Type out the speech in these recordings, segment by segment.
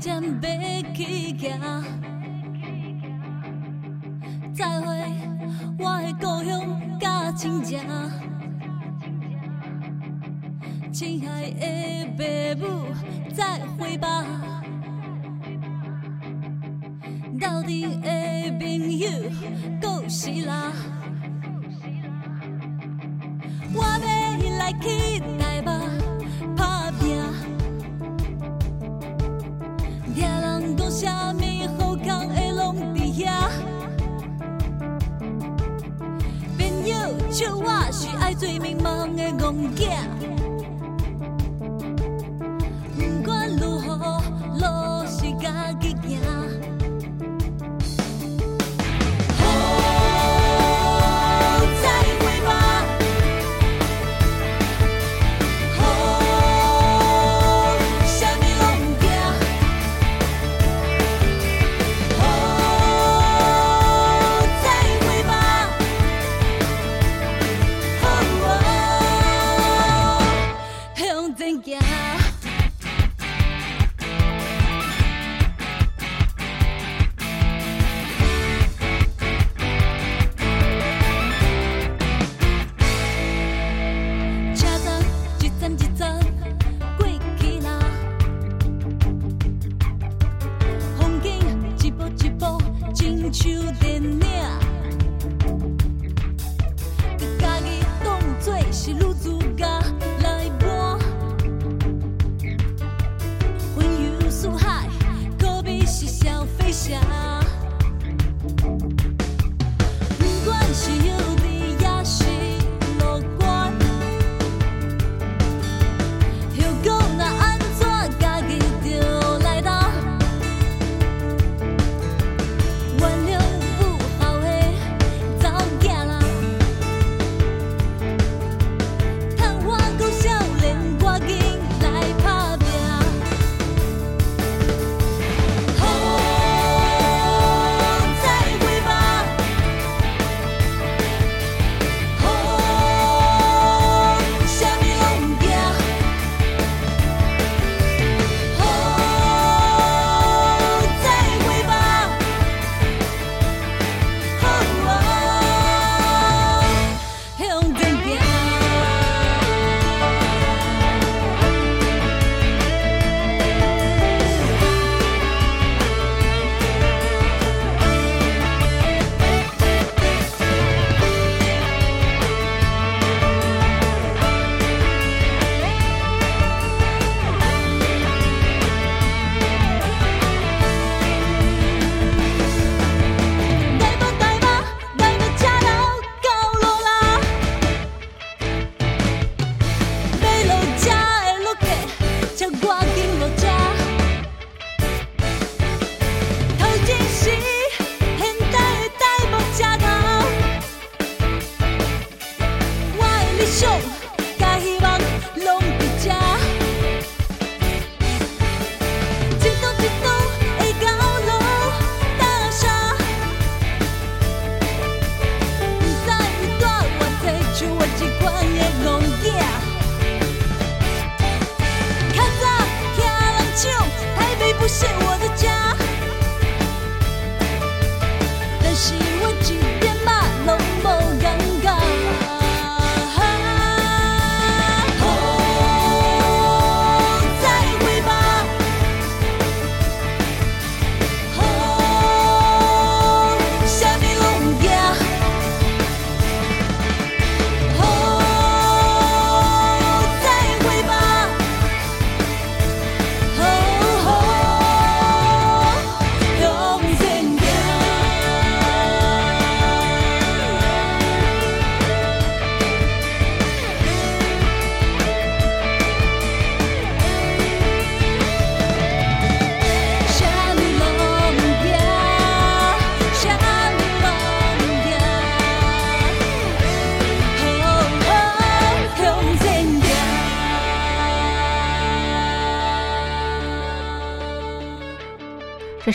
渐渐要起行，再会我的故乡甲亲情，亲爱的父母再会吧，斗阵的朋友告辞啦，我要来去台北。朋友笑我是爱最迷茫的戆囝，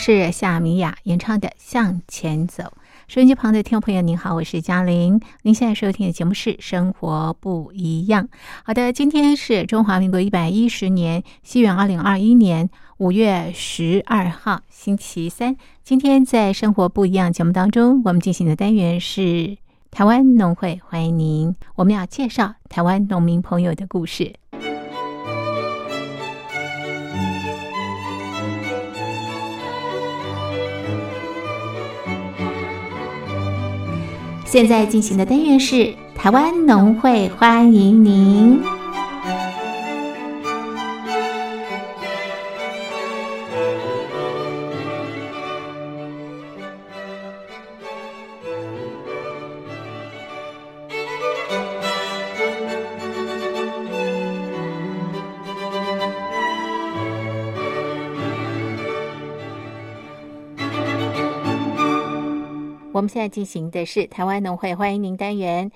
是夏米雅演唱的《向前走》。收音机旁的听众朋友，您好，我是嘉玲。您现在收听的节目是《生活不一样》。好的，今天是中华民国一百一十年西元二零二一年五月十二号，星期三。今天在《生活不一样》节目当中，我们进行的单元是台湾农会，欢迎您。我们要介绍台湾农民朋友的故事。现在进行的单元是台湾农会，欢迎您。们现在进行的是台湾农会欢迎您单元。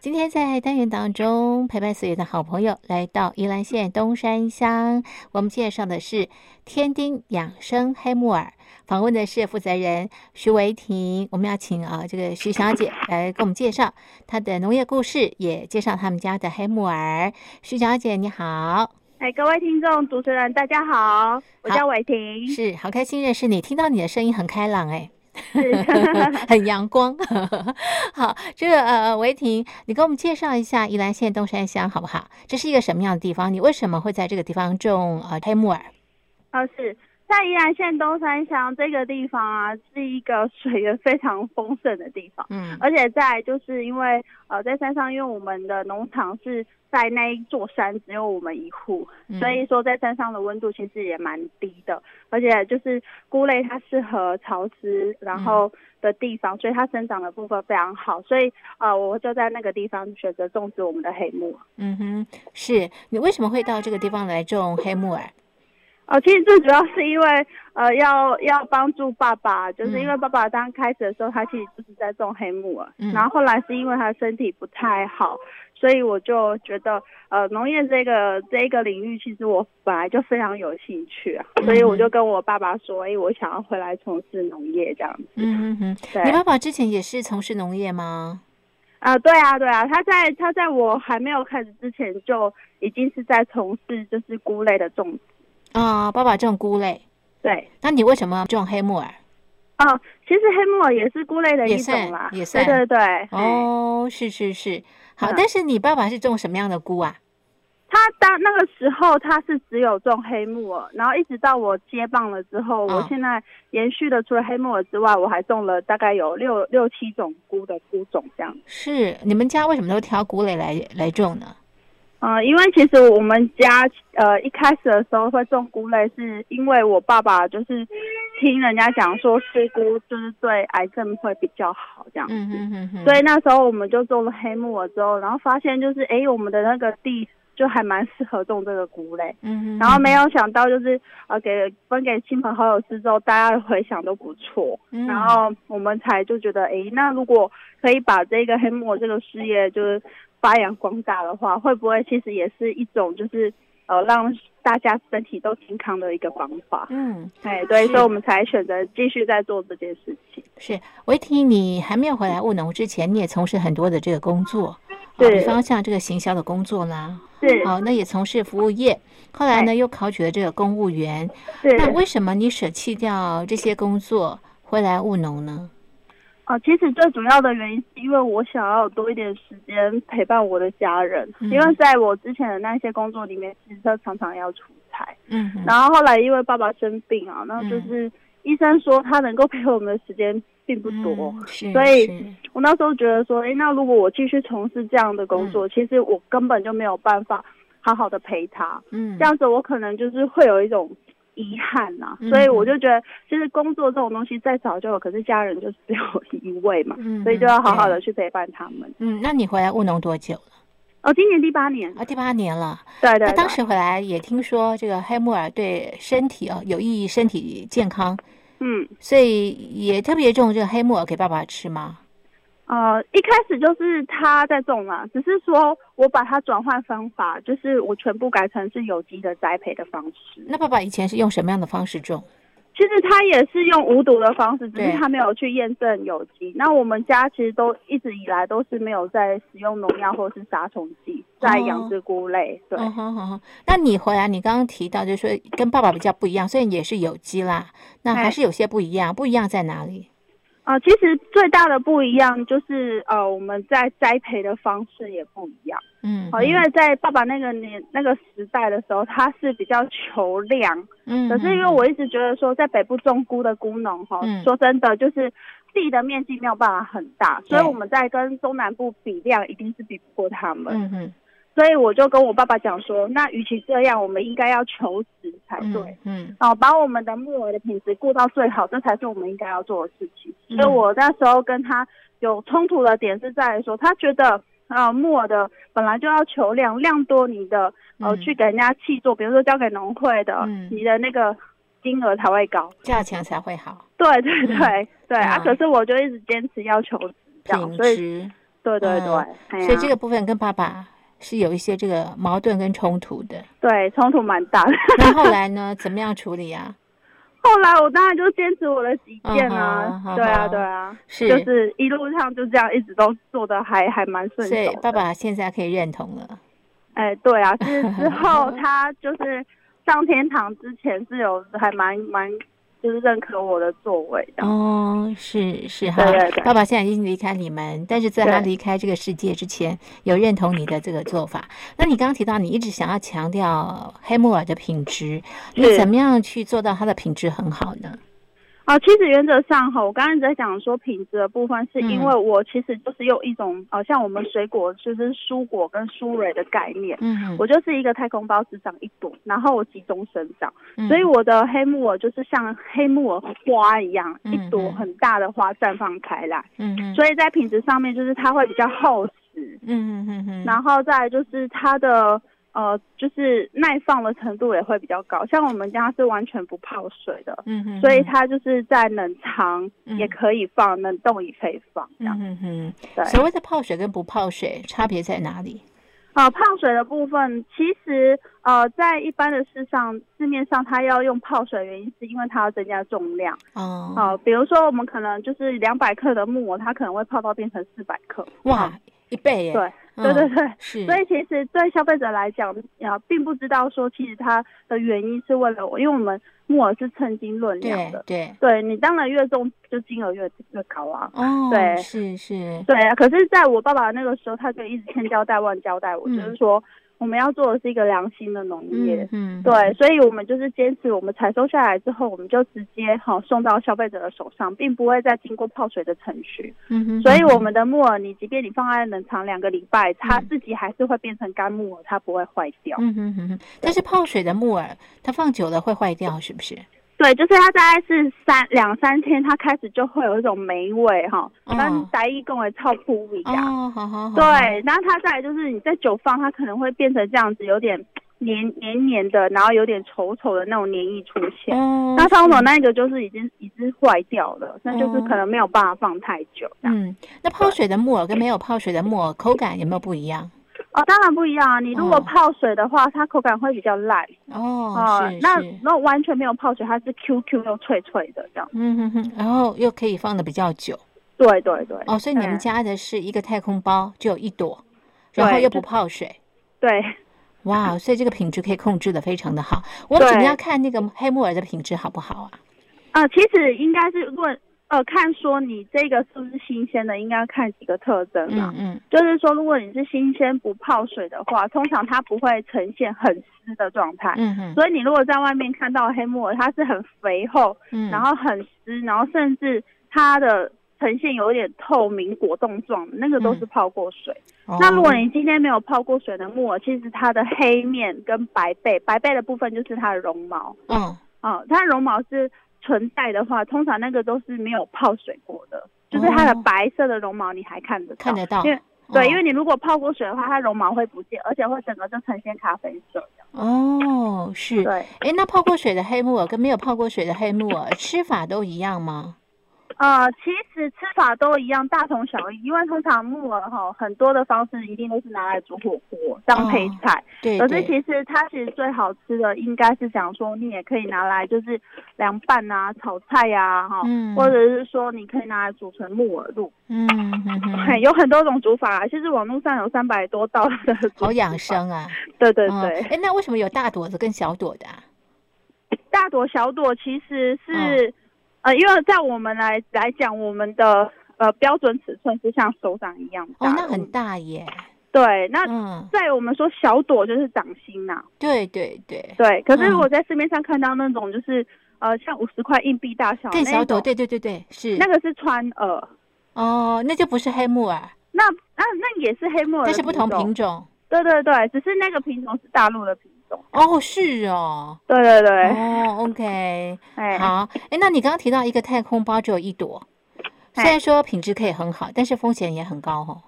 今天在单元当中，陪伴所有的好朋友来到宜兰县东山乡，我们介绍的是天丁养生黑木耳，访问的是负责人徐维婷。我们要请啊这个徐小姐来给我们介绍她的农业故事，也介绍他们家的黑木耳。徐小姐你好。哎，各位听众、主持人，大家好，我叫伟婷。是，好开心认识你，听到你的声音很开朗哎，是 很阳光。好，这个呃，维婷，你给我们介绍一下宜兰县东山乡好不好？这是一个什么样的地方？你为什么会在这个地方种呃黑木耳？哦，是在宜兰县东山乡这个地方啊，是一个水源非常丰盛的地方，嗯。而且在就是因为呃在山上，因为我们的农场是在那一座山只有我们一户，嗯。所以说在山上的温度其实也蛮低的，而且就是菇类它适合潮湿然后的地方，所以它生长的部分非常好，所以呃我就在那个地方选择种植我们的黑木耳。嗯哼，是。你为什么会到这个地方来种黑木耳？哦，其实最主要是因为呃，要要帮助爸爸，就是因为嗯爸爸刚开始的时候，他其实就是在种黑木耳，嗯然后后来是因为他身体不太好，所以我就觉得呃，农业这个这一个领域，其实我本来就非常有兴趣啊，所以我就跟我爸爸说，哎，我想要回来从事农业这样子。嗯哼哼，对你爸爸之前也是从事农业吗？啊、对啊，对啊，他在他在我还没有开始之前就已经是在从事就是菇类的种植。啊、爸爸种菇类，对，那你为什么种黑木耳？哦，其实黑木耳也是菇类的一种啦，也算对对对。嗯哦，是是是，好，嗯但是你爸爸是种什么样的菇啊？他当那个时候他是只有种黑木耳，然后一直到我接棒了之后，嗯我现在延续的除了黑木耳之外，我还种了大概有六六七种菇的菇种这样。是你们家为什么都挑菇类来来种呢？呃，因为其实我们家呃一开始的时候会种菇类，是因为我爸爸就是听人家讲说吃菇就是对癌症会比较好这样子。嗯哼哼哼，所以那时候我们就种了黑木耳之后，然后发现就是哎，我们的那个地就还蛮适合种这个菇类。嗯哼，然后没有想到就是呃给分给亲朋好友吃之后，大家的回响都不错，嗯然后我们才就觉得哎，那如果可以把这个黑木耳这个事业就是发扬光大的话，会不会其实也是一种就是呃让大家身体都健康的一个方法？嗯，哎，对，所以我们才选择继续在做这件事情。是维婷，你还没有回来务农之前，你也从事很多的这个工作，对方像这个行销的工作啦，是好，那也从事服务业，后来呢哎又考取了这个公务员，对。那为什么你舍弃掉这些工作回来务农呢？哦，其实最主要的原因是因为我想要多一点时间陪伴我的家人，嗯因为在我之前的那些工作里面，其实他常常要出差。嗯，然后后来因为爸爸生病啊，那就是医生说他能够陪我们的时间并不多。嗯，所以我那时候觉得说，诶，那如果我继续从事这样的工嗯作，其实我根本就没有办法好好的陪他。嗯，这样子我可能就是会有一种遗憾呐、嗯所以我就觉得，其实工作这种东西再早就有，可是家人就是只有一位嘛，嗯所以就要好好的去陪伴他们。嗯，那你回来务农多久了？哦，今年第八年，啊，第八年了。对对对，那当时回来也听说这个黑木耳对身体哦有益身体健康，嗯所以也特别种这个黑木耳给爸爸吃吗？呃，一开始就是他在种嘛，只是说我把它转换方法，就是我全部改成是有机的栽培的方式。那爸爸以前是用什么样的方式种？其实他也是用无毒的方式，只是他没有去验证有机。那我们家其实都一直以来都是没有在使用农药或是杀虫剂在养殖菇类。对。那你回来，你刚刚提到就是说跟爸爸比较不一样，虽然也是有机啦，那还哎是有些不一样。不一样在哪里？呃，其实最大的不一样就是呃，我们在栽培的方式也不一样。嗯，哦、因为在爸爸那个年那个时代的时候，他是比较求量，嗯，可是因为我一直觉得说，在北部种菇的菇农哈，嗯说真的就是地的面积没有办法很大，所以我们在跟中南部比量，一定是比不过他们。嗯哼，所以我就跟我爸爸讲说，那与其这样，我们应该要求职才嗯对。嗯哦，把我们的木耳的品质顾到最好，这才是我们应该要做的事情。嗯所以我那时候跟他有冲突的点是在于说，他觉得啊、呃木耳的本来就要求量，量多你的呃、嗯去给人家契作，比如说交给农会的，嗯你的那个金额才会高。价钱才会好。对对对对啊！嗯可是我就一直坚持要求质这样，品所以质。对对对，所以这个部分跟爸爸是有一些这个矛盾跟冲突的。对冲突蛮大的。那后来呢？怎么样处理啊？后来我当然就坚持我的己见啊嗯，对啊对啊，是就是一路上就这样一直都做的还还蛮顺所以。爸爸现在可以认同了。哎，对啊，是之后 他就是上天堂之前是有还蛮蛮就是认可我的作为。哦，是是哈对对，对爸爸现在已经离开你们，但是在他离开这个世界之前，有认同你的这个做法。那你刚刚提到你一直想要强调黑木耳的品质，你怎么样去做到它的品质很好呢？啊，其实原则上哈，我刚刚在讲说品质的部分，是因嗯。为我其实就是用一种呃，像我们水果就是蔬果跟蔬蕊的概念，嗯我就是一个太空包只长一朵，然后我集中生长，嗯。所以我的黑木耳就是像黑木耳花一样，嗯一朵嗯很大的花绽放开来，嗯嗯所以在品质上面就是它会比较厚实，嗯嗯嗯嗯，然后再来就是它的呃，就是耐放的程度也会比较高。像我们家是完全不泡水的，嗯哼，所以它就是在冷藏嗯也可以放，冷冻也可以放，这样、嗯嗯嗯，对。所谓的泡水跟不泡水差别在哪里？呃，泡水的部分，其实呃，在一般的市上市面上，它要用泡水，原因是因为它要增加重量。哦，呃，比如说我们可能就是两百克的木耳，它可能会泡到变成四百克。哇，一倍耶！对嗯对对对，是，所以其实对消费者来讲，啊，并不知道说其实它的原因是为了我，因为我们木耳是称斤论量的。对对，对你当然越重，就金额越越高啊。哦，对是是，对啊，可是在我爸爸那个时候，他就一直千交代万交代我，嗯就是说我们要做的是一个良心的农业。嗯嗯，对，所以我们就是坚持，我们采收下来之后，我们就直接哈、送到消费者的手上，并不会再经过泡水的程序。嗯哼，所以我们的木耳，你即便你放在冷藏两个礼拜，它嗯自己还是会变成干木耳，它不会坏掉。嗯哼哼哼，但是泡水的木耳，它放久了会坏掉，是不是？对，就是它大概是三两三天，它开始就会有一种霉味哈，哦跟白衣跟我臭扑一样。哦，好好好，对，然后它再来就是你在久放，它可能会变成这样子，有点黏黏黏的，然后有点稠稠的那种黏液出现。哦，那通常是那个就是已经已经坏掉了，那就是可能没有办法放太久。嗯，那泡水的木耳跟没有泡水的木耳口感有没有不一样？哦，当然不一样啊！你如果哦泡水的话，它口感会比较烂哦，那是，那完全没有泡水，它是 QQ 又脆脆的这样。嗯哼哼，然后又可以放的比较久对对对。哦，所以你们嗯家的是一个太空包就有一朵，然后又不泡水。对哇，所以这个品质可以控制的非常的好。我们怎么对样看那个黑木耳的品质好不好啊？啊、其实应该是问呃看说你这个是不是新鲜的，应该看几个特征啊。嗯嗯。就是说，如果你是新鲜不泡水的话，通常它不会呈现很湿的状态。嗯哼，所以你如果在外面看到黑木耳，它是很肥厚，嗯，然后很湿，然后甚至它的呈现有点透明果冻状的，那个都是泡过水。哦。那如果你今天没有泡过水的木耳，其实它的黑面跟白背，白背的部分就是它的绒毛，嗯。哦、它的绒毛是存在的话，通常那个都是没有泡水过的，就是它的哦白色的绒毛你还看得到，看得到。因为对，哦。因为你如果泡过水的话，它绒毛会不见，而且会整个就呈现咖啡色。哦是，对，哎，那泡过水的黑木耳跟没有泡过水的黑木耳吃法都一样吗？呃，其实吃法都一样，大同小异。因为通常木耳哈，很多的方式一定都是拿来煮火锅当配菜。对可是其实它其实最好吃的，应该是想说你也可以拿来就是凉拌啊、炒菜呀、哈、嗯或者是说你可以拿来煮成木耳露，嗯嗯嗯，有很多种煮法、啊。其实网络上有三百多道的煮好养。生啊。对对嗯对，哎，那为什么有大朵的跟小朵的啊？大朵小朵其实是、嗯呃，因为在我们来来讲，我们的呃标准尺寸是像手掌一样大哦，那很大耶。对，那嗯，在我们说小朵就是掌心呐、对对对，对，可是嗯如果在市面上看到那种就是呃像五十块硬币大小更小朵，那种对对对对，是那个是川耳，哦，那就不是黑木耳，那那那也是黑木耳，那是不同品。种。对对对，只是那个品种是大陆的品种。哦，是哦，对对对，哦，OK，哎、好，哎，那你刚刚提到一个太空包只有一朵，虽哎然说品质可以很好，但是风险也很高哦。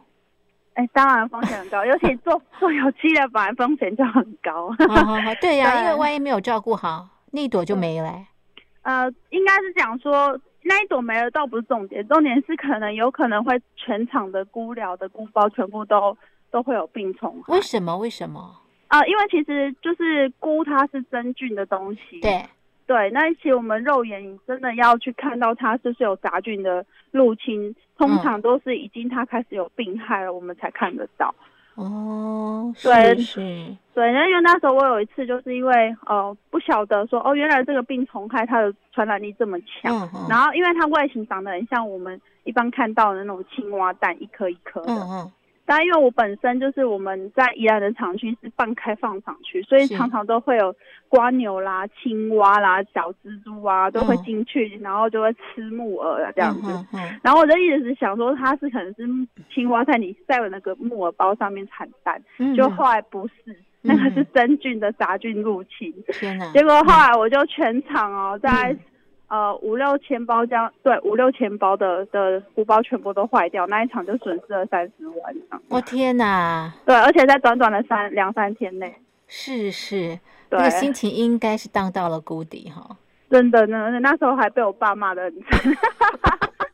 哎，当然风险很高，尤其做做有机的，本来风险就很高。好好好，对呀，对因为万一没有照顾好，那一朵就没了欸。呃，应该是讲说，那一朵没了倒不是重点，重点是可能有可能会全场的菇寮的菇包全部都都会有病虫害为什么？为什么？啊、因为其实就是菇它是真菌的东西，对，对，那其实我们肉眼真的要去看到它是不是有杂菌的入侵，通嗯常都是已经它开始有病害了，我们才看得到。哦，对对，那因为那时候我有一次就是因为呃不晓得说哦，原来这个病虫害它的传染力这么强，嗯嗯然后因为它外形长得很像我们一般看到的那种青蛙蛋，一颗一颗的。嗯嗯，但因为我本身就是我们在宜兰的厂区是半开放厂区，所以常常都会有瓜牛啦、青蛙啦、小蜘蛛啊都会嗯进去，然后就会吃木耳啊这样子。嗯嗯然后我就一直是想说，它是可能是青蛙在你在我那个木耳包上面产蛋，嗯，就后来不是，那个是真菌的杂菌入侵。天哪，结果后来我就全场哦，在、嗯呃五六千包这样，对五六千包的的鼓包全部都坏掉，那一场就损失了三十万。我天哪，对，而且在短短的三两三天内，是是，那个心情应该是荡到了谷底哈。真的呢，那时候还被我爸骂的很惨。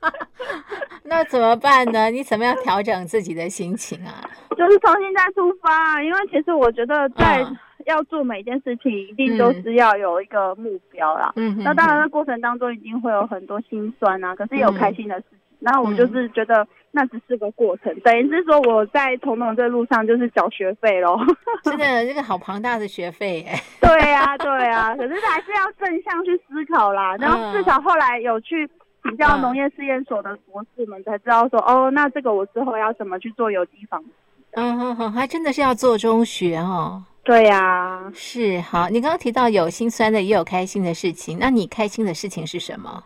那怎么办呢？你怎么样调整自己的心情啊？就是重新再出发，因为其实我觉得在嗯要做每件事情，一定都是要有一个目标啦。嗯那当然，那过程当中一定会有很多心酸啊，可是也有开心的事情。然后我就是觉得那只是个过程，等于是说我在从农这路上就是缴学费喽。真的，这个好庞大的学费耶。对呀、对呀、可是还是要正向去思考啦。然后至少后来有去请教嗯农业试验所的博士们，才知道说，哦，那这个我之后要怎么去做有机防治。嗯哼哼，还真的是要做中学哦。对呀、是好，你刚刚提到有心酸的，也有开心的事情。那你开心的事情是什么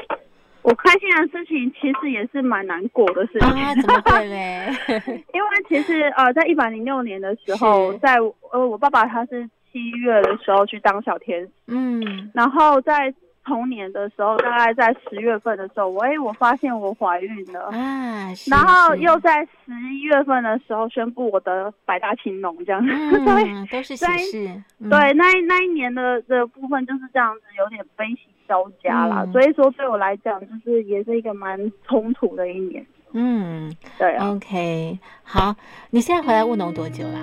我开心的事情其实也是蛮难过的事情。啊？怎么会嘞？因为其实呃，在一百零六年的时候，在呃我爸爸他是七月的时候去当小天使，嗯，然后在同年的时候，大概在十月份的时候，我哎我发现我怀孕了。啊，然后又在十一月份的时候宣布我的百大青龙这样子，对嗯，都是喜事。嗯对，那一那一年的的部分就是这样子，有点悲喜交加啦。嗯所以说对我来讲，就是也是一个蛮冲突的一年。嗯对啊，，OK，好，你现在回来务农多久啦？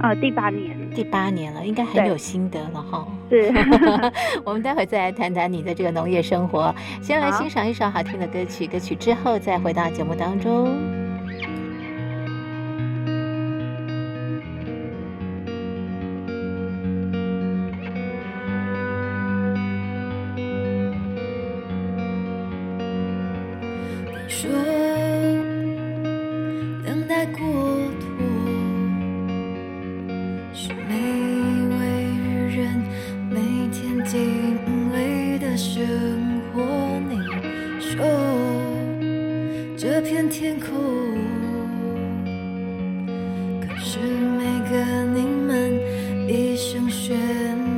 呃，第八年第八年了，应该很有心得了哈。是。我们待会再来谈谈你的这个农业生活。先来欣赏一首好听的歌曲，歌曲之后再回到节目当中。是每个你们一生悬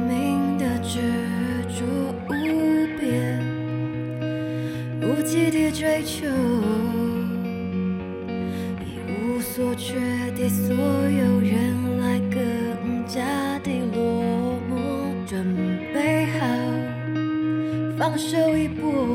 命的执着无边。无际的追求，一无所缺的所有人来更加的落寞。准备好放手一搏，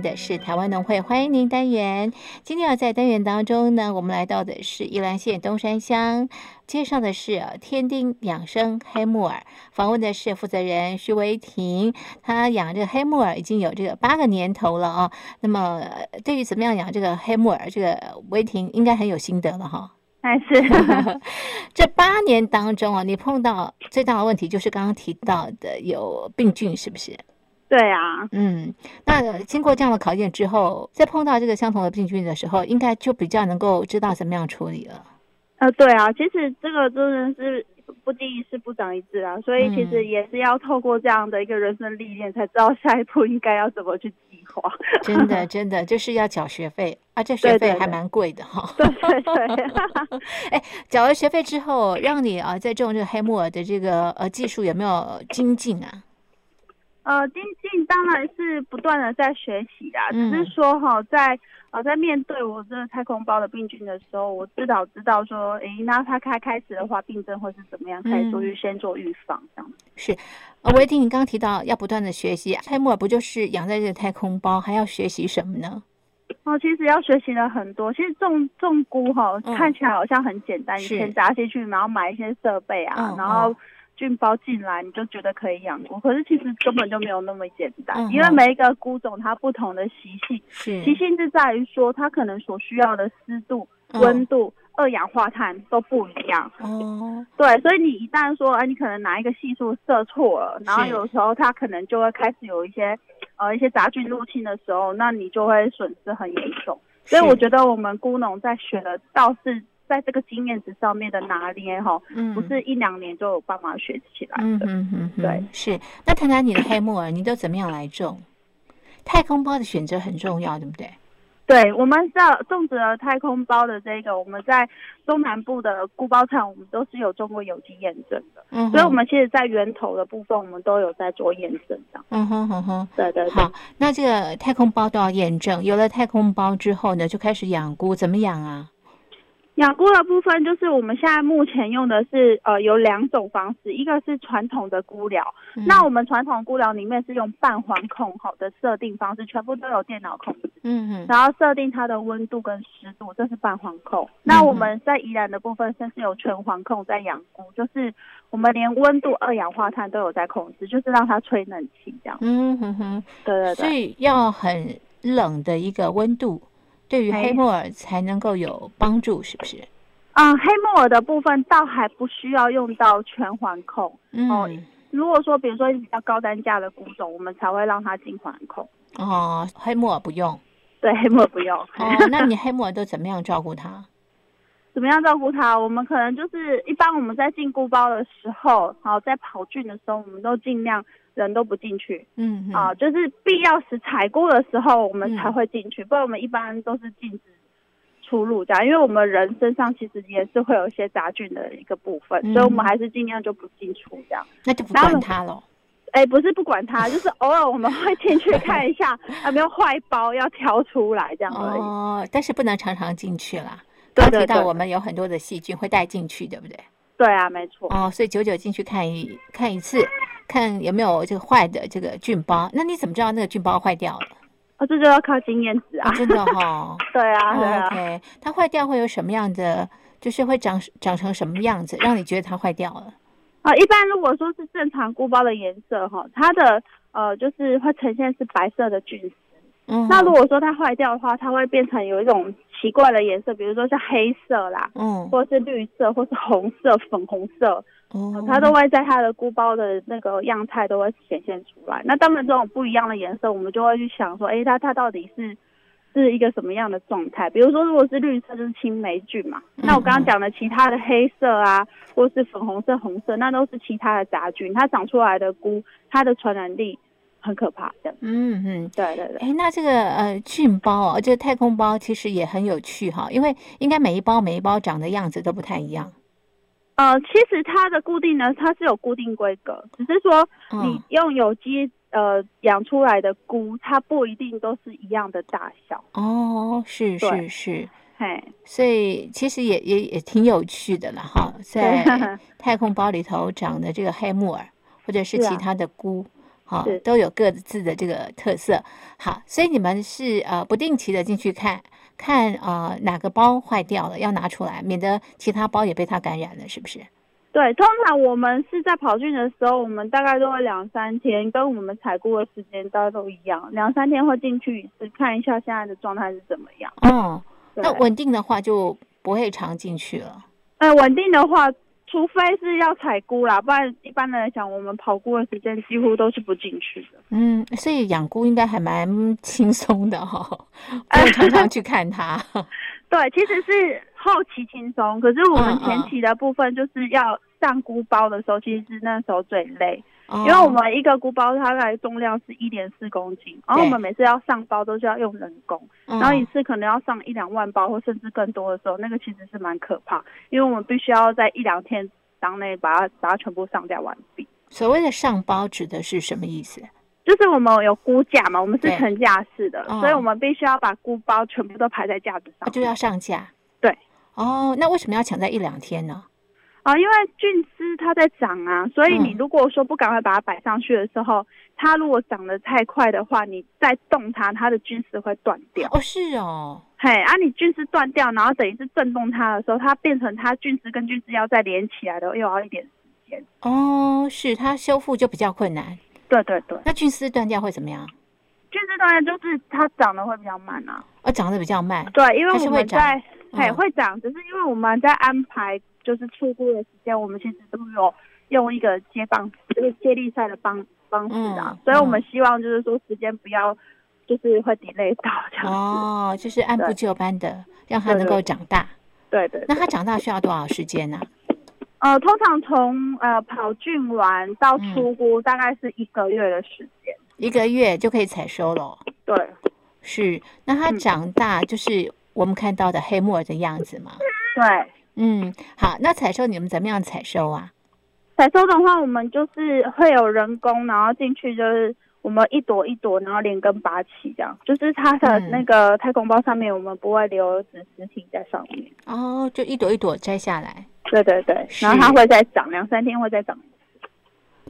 进的是台湾农会欢迎您单元。今天要在单元当中呢，我们来到的是宜兰县东山乡，介绍的是呃天丁养生黑木耳，访问的是负责人徐维婷，他养这个黑木耳已经有这个八个年头了啊。那么呃对于怎么样养这个黑木耳，这个维婷应该很有心得了哈。但是 这八年当中啊，你碰到最大的问题就是刚刚提到的有病菌，是不是？对啊，嗯，那经过这样的考验之后，在碰到这个相同的病菌的时候，应该就比较能够知道怎么样处理了。呃，对啊，其实这个真的是不经一事不长一智啊，所以其实也是要透过这样的一个人生历练，才知道下一步应该要怎么去计划。真的，真的就是要缴学费啊，这学费还蛮贵的哈。对对 对，哎，缴了学费之后，让你啊在种这个黑木耳的这个呃技术有没有精进啊？呃，精进当然是不断的在学习啦，嗯只是说哈，在呃在面对我这个太空包的病菌的时候，我至少知道说，诶，那它开开始的话，病症会是怎么样，可以做预先做预防这样子。是，呃，维婷，你刚刚提到要不断的学习，泰莫尔不就是养在这个太空包，还要学习什么呢？哦，其实要学习了很多。其实种种菇哈，嗯看起来好像很简单，是你钱砸进去，然后买一些设备啊，嗯然后菌包进来，你就觉得可以养菇。可是其实根本就没有那么简单，嗯因为每一个菇种它不同的习性，习性是在于说它可能所需要的湿度、嗯温度、二氧化碳都不一样。哦，对，所以你一旦说，哎，你可能拿一个系数设错了，然后有时候它可能就会开始有一些呃一些杂菌入侵的时候，那你就会损失很严重。所以我觉得我们菇农在选的倒是在这个经验值上面的拿捏哈，嗯不是一两年就有办法学起来嗯的。嗯哼哼，对，是。那谈谈你的黑木耳，你都怎么样来种？太空包的选择很重要，对不对？对，我们这种植了太空包的这个，我们在中南部的菇包厂，我们都是有中国有机验证的，嗯，所以我们其实在源头的部分，我们都有在做验证的。嗯哼哼哼。对对对。好，那这个太空包都要验证，有了太空包之后呢，就开始养菇，怎么养啊？养菇的部分就是我们现在目前用的是呃有两种方式，一个是传统的菇疗，嗯那我们传统菇疗里面是用半环控好的设定方式，全部都有电脑控制，嗯嗯，然后设定它的温度跟湿度，这是半环控。那我们在宜兰的部分甚至有全环控在养菇，就是我们连温度、二氧化碳都有在控制，就是让它吹冷气这样。嗯哼哼，对对对所。以要很冷的一个温度，对于哎黑木耳才能够有帮助，是不是？嗯，黑木耳的部分倒还不需要用到全环控。哦嗯，如果说比如说比较高单价的菇种，我们才会让它进环控。哦，黑木耳不用。对，黑木耳不用。哦，那你黑木耳都怎么样照顾它？怎么样照顾它？我们可能就是一般我们在进菇包的时候，好在跑菌的时候，我们都尽量人都不进去嗯嗯啊，就是必要时采购的时候我们嗯才会进去，不然我们一般都是禁止出入这样，因为我们人身上其实也是会有一些杂菌的一个部分，嗯所以我们还是尽量就不进出这样。那就不管它了。哎，不是不管它，就是偶尔我们会进去看一下 有没有坏包要挑出来这样而已。哦，但是不能常常进去啦。对对对刚提到我们有很多的细菌会带进去，对不对？对啊，没错。哦，所以久久进去看一看一次，看有没有这个坏的这个菌包。那你怎么知道那个菌包坏掉了？哦，这就要靠经验值啊啊，。真的哈、对啊，对啊。OK，它坏掉会有什么样的？就是会长长成什么样子，让你觉得它坏掉了？啊，一般如果说是正常菇包的颜色哈，它的呃就是会呈现是白色的菌丝。嗯，那如果说它坏掉的话，它会变成有一种奇怪的颜色，比如说像黑色啦，嗯，或是绿色，或是红色、粉红色，哦，它都会在它的菇包的那个样态都会显现出来。那当然这种不一样的颜色，我们就会去想说，诶，它它到底是是一个什么样的状态？比如说，如果是绿色，就是青霉菌嘛。那我刚刚讲的其他的黑色啊，或是粉红色、红色，那都是其他的杂菌，它长出来的菇，它的传染力很可怕。的，嗯嗯。对对对。哎，那这个呃菌包哦，这个太空包其实也很有趣哈，因为应该每一包每一包长的样子都不太一样。呃，其实它的固定呢，它是有固定规格，只是说你嗯，用有机呃养出来的菇，它不一定都是一样的大小。哦，是是是，嘿，所以其实也也也挺有趣的了哈，在 太空包里头长的这个黑木耳，或者是其他的菇，哈、是都有各自的这个特色。好，所以你们是呃不定期的进去看看呃哪个包坏掉了，要拿出来，免得其他包也被它感染了，是不是？对，通常我们是在跑训的时候，我们大概都会两三天，跟我们采购的时间大概都一样，两三天会进去一次，看一下现在的状态是怎么样。哦，那稳定的话就不会常进去了。呃，稳定的话，除非是要采菇啦，不然一般来讲，我们跑菇的时间几乎都是不进去的。嗯，所以养菇应该还蛮轻松的哈、不用常常去看它。对，其实是后期轻松，可是我们前期的部分就是要上菇包的时候，其实是那时候最累，因因为我们一个菇包它大概重量是一点四公斤，然后我们每次要上包都是要用人工，嗯然后一次可能要上一两万包或甚至更多的时候，那个其实是蛮可怕，因为我们必须要在一两天当内把它把它全部上架完毕。所谓的上包指的是什么意思？就是我们有估价嘛，我们是对成架式的，哦所以我们必须要把菇包全部都排在架子上啊，就要上架。对。哦，那为什么要抢在一两天呢？啊，因为菌丝它在长啊，所以你嗯如果说不赶快把它摆上去的时候，它如果长得太快的话，你再动它，它的菌丝会断掉。哦，是哦，嘿，啊，你菌丝断掉，然后等于是震动它的时候，它变成它菌丝跟菌丝要再连起来的，又要一点时间。哦，是它修复就比较困难。对对对，那菌丝断掉会怎么样？菌丝断掉就是它长得会比较慢啊。哦，长得比较慢。对，因为我们在嘿嗯会长，只是因为我们在安排就是出菇的时间，我们其实都有用一个接棒，就是接力赛的方方式啊，嗯所以我们希望就是说时间不要就是会 delay 到这样子。哦，就是按部就班的让它能够长大。对对对那它长大需要多少时间呢？呃，通常从呃跑菌完到嗯出菇，大概是一个月的时间。一个月就可以采收了。对是，那它嗯长大就是我们看到的黑木耳的样子吗？对，嗯，好，那采收你们怎么样采收啊？采收的话，我们就是会有人工，然后进去就是我们一朵一朵，然后连根拔起，这样。就是它的嗯那个太空包上面，我们不会留纸实体在上面。哦，就一朵一朵摘下来。对对对，然后它会再长，两三天会再长。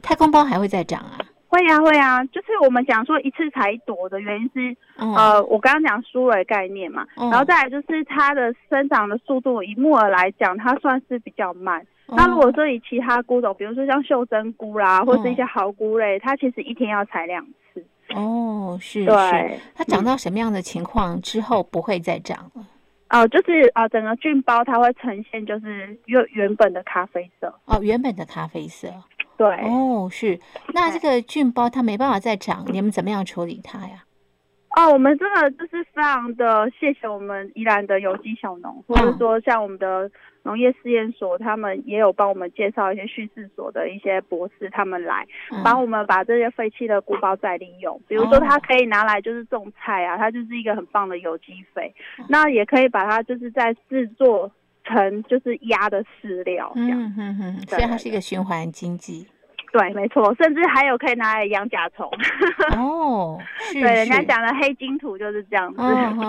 太空包还会再长啊？会呀、会呀、就是我们讲说一次采一朵的原因是，嗯、呃，我刚刚讲疏蕊概念嘛，嗯然后再来就是它的生长的速度，以木耳来讲，它算是比较慢。哦那如果说以其他菇种，比如说像袖珍菇啦，或是嗯一些蚝菇类，它其实一天要采两次。哦，是是，对，它长到什么样的情况之后不会再长了？哦、就是呃，整个菌包它会呈现就是原原本的咖啡色。哦，原本的咖啡色。对，哦，是。那这个菌包它没办法再长，你们怎么样处理它呀？哦，我们真的就是非常的谢谢我们宜兰的有机小农，或者说像我们的农业试验所，他们也有帮我们介绍一些畜试所的一些博士，他们来嗯帮我们把这些废弃的菇包再利用。比如说，哦它可以拿来就是种菜啊，它就是一个很棒的有机肥。那也可以把它就是在制作成就是鸭的饲料这样。嗯所以它是一个循环经济。对，没错，甚至还有可以拿来养甲虫。哦，是对，人家讲的黑金土就是这样子。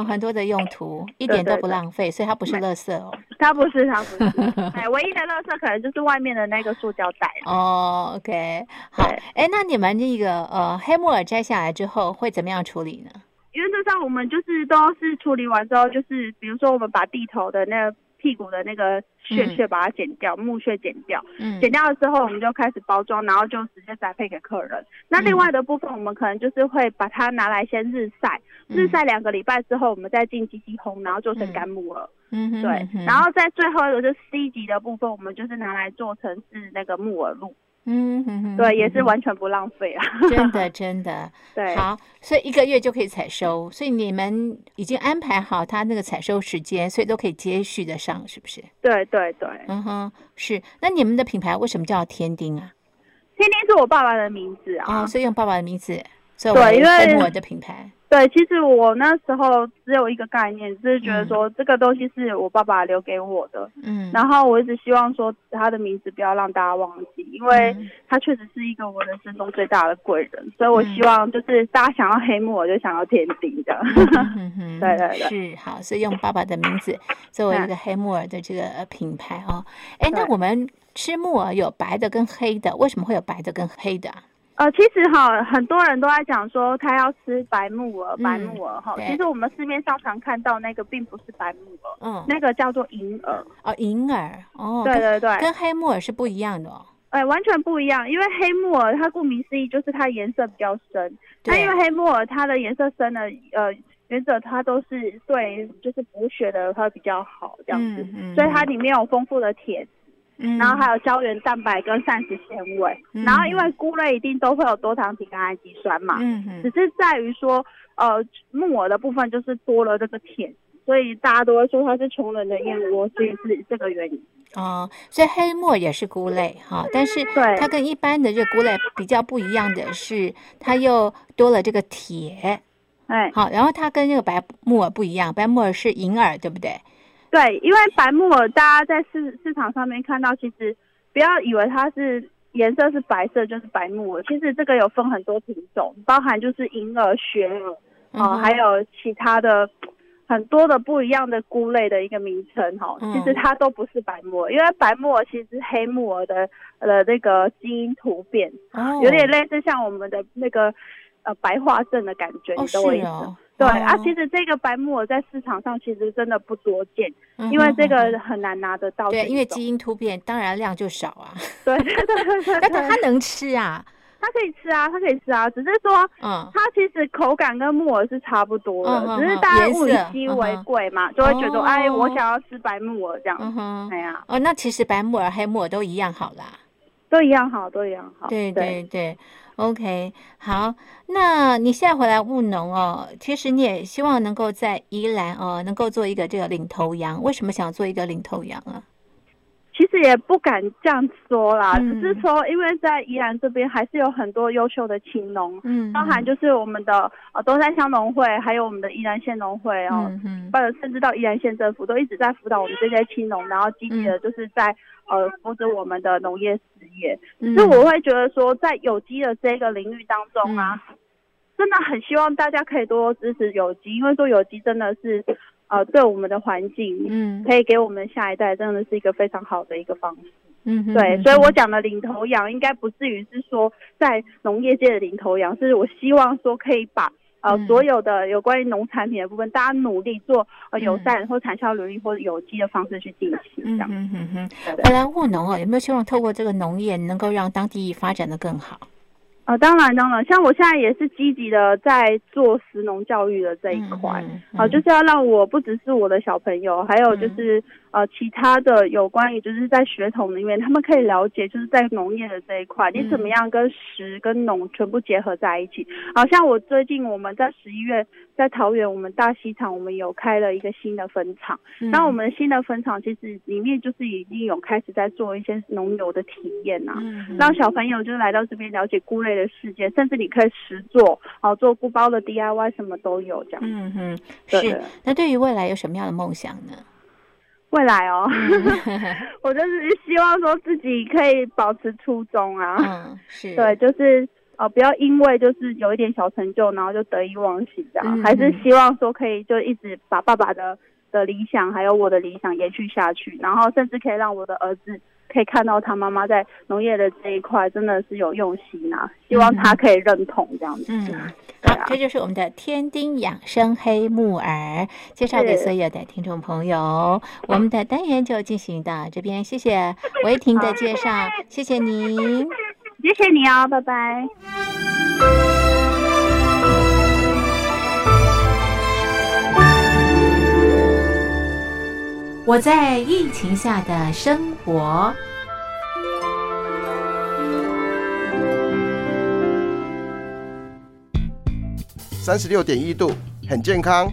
很多的用途，一点都不浪费，所以它不是垃圾哦。它不是，它不是。哎，唯一的垃圾可能就是外面的那个塑胶袋。哦，OK，好，哎，那你们那个呃黑木耳摘下来之后会怎么样处理呢？原则上，我们就是都是处理完之后，就是比如说我们把地头的那个屁股的那个屑嗯屑把它剪掉，木屑剪掉，嗯。剪掉了之后，我们就开始包装，然后就直接宅配给客人。那另外的部分，我们可能就是会把它拿来先日晒，嗯。日晒两个礼拜之后，我们再进机器烘，然后做成干木耳。嗯。哼对。然后在最后一个就是 C 级的部分，我们就是拿来做成是那个木耳露，嗯哼哼，对，也是完全不浪费啊。真的 真的对，好，所以一个月就可以采收，所以你们已经安排好它那个采收时间，所以都可以接续的上，是不是？对对对，嗯哼，是。那你们的品牌为什么叫天丁啊？天丁是我爸爸的名字啊。哦，所以用爸爸的名字所以我为黑木耳的品牌。对，其实我那时候只有一个概念，就是觉得嗯。说这个东西是我爸爸留给我的，嗯，然后我一直希望说他的名字不要让大家忘记，因为嗯。他确实是一个我人生中最大的贵人，所以我嗯。希望就是大家想要黑木，耳就想要天丁的。对对对。是好，所以用爸爸的名字作为一嗯个黑木耳的这个呃品牌哦。哎，那我们吃木耳有白的跟黑的，为什么会有白的跟黑的啊？呃，其实哈，很多人都在讲说他要吃白木耳，白嗯木耳哈。其实我们市面上常看到那个并不是白木耳，嗯，那个叫做银耳。哦，银耳哦，对对对，跟黑木耳是不一样的哦。哎，完全不一样，因为黑木耳它顾名思义就是它颜色比较深，它因为黑木耳它的颜色深呢，呃，原则它都是对就是补血的会比较好这样子，嗯嗯所以它里面有丰富的铁，嗯然后还有胶原蛋白跟膳食纤维，嗯然后因为菇类一定都会有多糖体跟氨基酸嘛，嗯嗯只是在于说呃木耳的部分就是多了这个铁。所以大家都会说它是穷人的燕窝，所以是这个原因。哦，所以黑木耳也是菇类哈，但是对它跟一般的这菇类比较不一样的是，它又多了这个铁。哎，好，然后它跟那个白木耳不一样，白木耳是银耳，对不对？对，因为白木耳大家在市市场上面看到，其实不要以为它是颜色是白色就是白木耳，其实这个有分很多品种，包含就是银耳、雪耳哦、嗯还有其他的很多的不一样的菇类的一个名称哈、嗯。其实它都不是白木耳，因为白木耳其实是黑木耳的呃那个基因突变，哦，有点类似像我们的那个呃白化症的感觉，哦，你懂我意思？哦，对、哦啊，其实这个白木耳在市场上其实真的不多见，嗯因为这个很难拿得到。对，因为基因突变，当然量就少啊。对对对对对，但它它能吃啊，它可以吃啊，它可以吃啊，只是说嗯，它其实口感跟木耳是差不多的，只是大家物以稀为贵嘛，就会觉得哦哎，我想要吃白木耳这样。嗯哼哎，呀，哦，那其实白木耳、黑木耳都一样好啦。都一样好，都一样好。对对对，OK，好，那你现在回来务农哦，其实你也希望能够在宜兰哦，能够做一个这个领头羊。为什么想做一个领头羊啊？其实也不敢这样说啦，嗯。只是说因为在宜兰这边还是有很多优秀的青农，嗯，包含就是我们的呃东山乡农会，还有我们的宜兰县农会哦，嗯嗯。或者甚至到宜兰县政府都一直在辅导我们这些青农，然后积极的就是在、呃扶持我们的农业事业。嗯，所以我会觉得说，在有机的这个领域当中啊，真的很希望大家可以多多支持有机，因为说有机真的是呃对我们的环境，嗯可以给我们下一代真的是一个非常好的一个方式。嗯对，嗯所以我讲的领头羊，应该不至于是说在农业界的领头羊，是我希望说可以把呃、嗯所有的有关于农产品的部分，大家努力做呃友嗯善或产销努力或者有机的方式去进行，这嗯样。哼哼哼，对对回来务农啊，有没有希望透过这个农业能够让当地发展的更好？呃，当然当然，像我现在也是积极的在做食农教育的这一块。嗯啊、就是要让我不只是我的小朋友，还有嗯就是、呃其他的有关于就是在学童里面，他们可以了解就是在农业的这一块，你怎么样跟食跟农全部结合在一起。好、像我最近我们在十一月在桃园我们大溪场，我们有开了一个新的分厂。嗯那我们新的分厂其实里面就是已经有开始在做一些农游的体验呐、嗯让小朋友就是来到这边了解菇类的世界，甚至你可以实做，哦，做菇包的 DIY 什么都有这样。嗯哼，是。那对于未来有什么样的梦想呢？未来哦，嗯 我就是希望说自己可以保持初衷啊，嗯，是，对，就是呃，不要因为就是有一点小成就，然后就得意忘形这样，嗯还是希望说可以就一直把爸爸的的理想还有我的理想延续下去，然后甚至可以让我的儿子可以看到他妈妈在农业的这一块真的是有用心啊，希望他可以认同这样子。嗯，对好啊，这就是我们的天丁养生黑木耳，介绍给所有的听众朋友。我们的单元就进行到这边，谢谢维婷的介绍，谢谢您。谢谢你哦，拜拜。我在疫情下的生活。三十六点一度，很健康。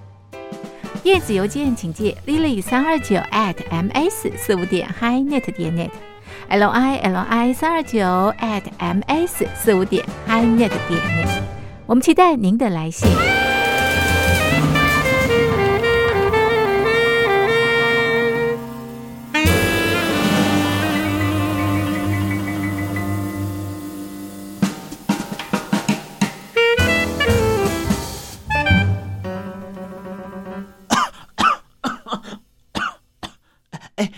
电子邮件请借 lily 三二九 at ms 四五点 hi net 点 net，l i l i 三二九 at ms 四五点 hi net 点 net。我们期待您的来信。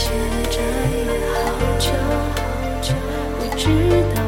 发现这也好久好久，不知道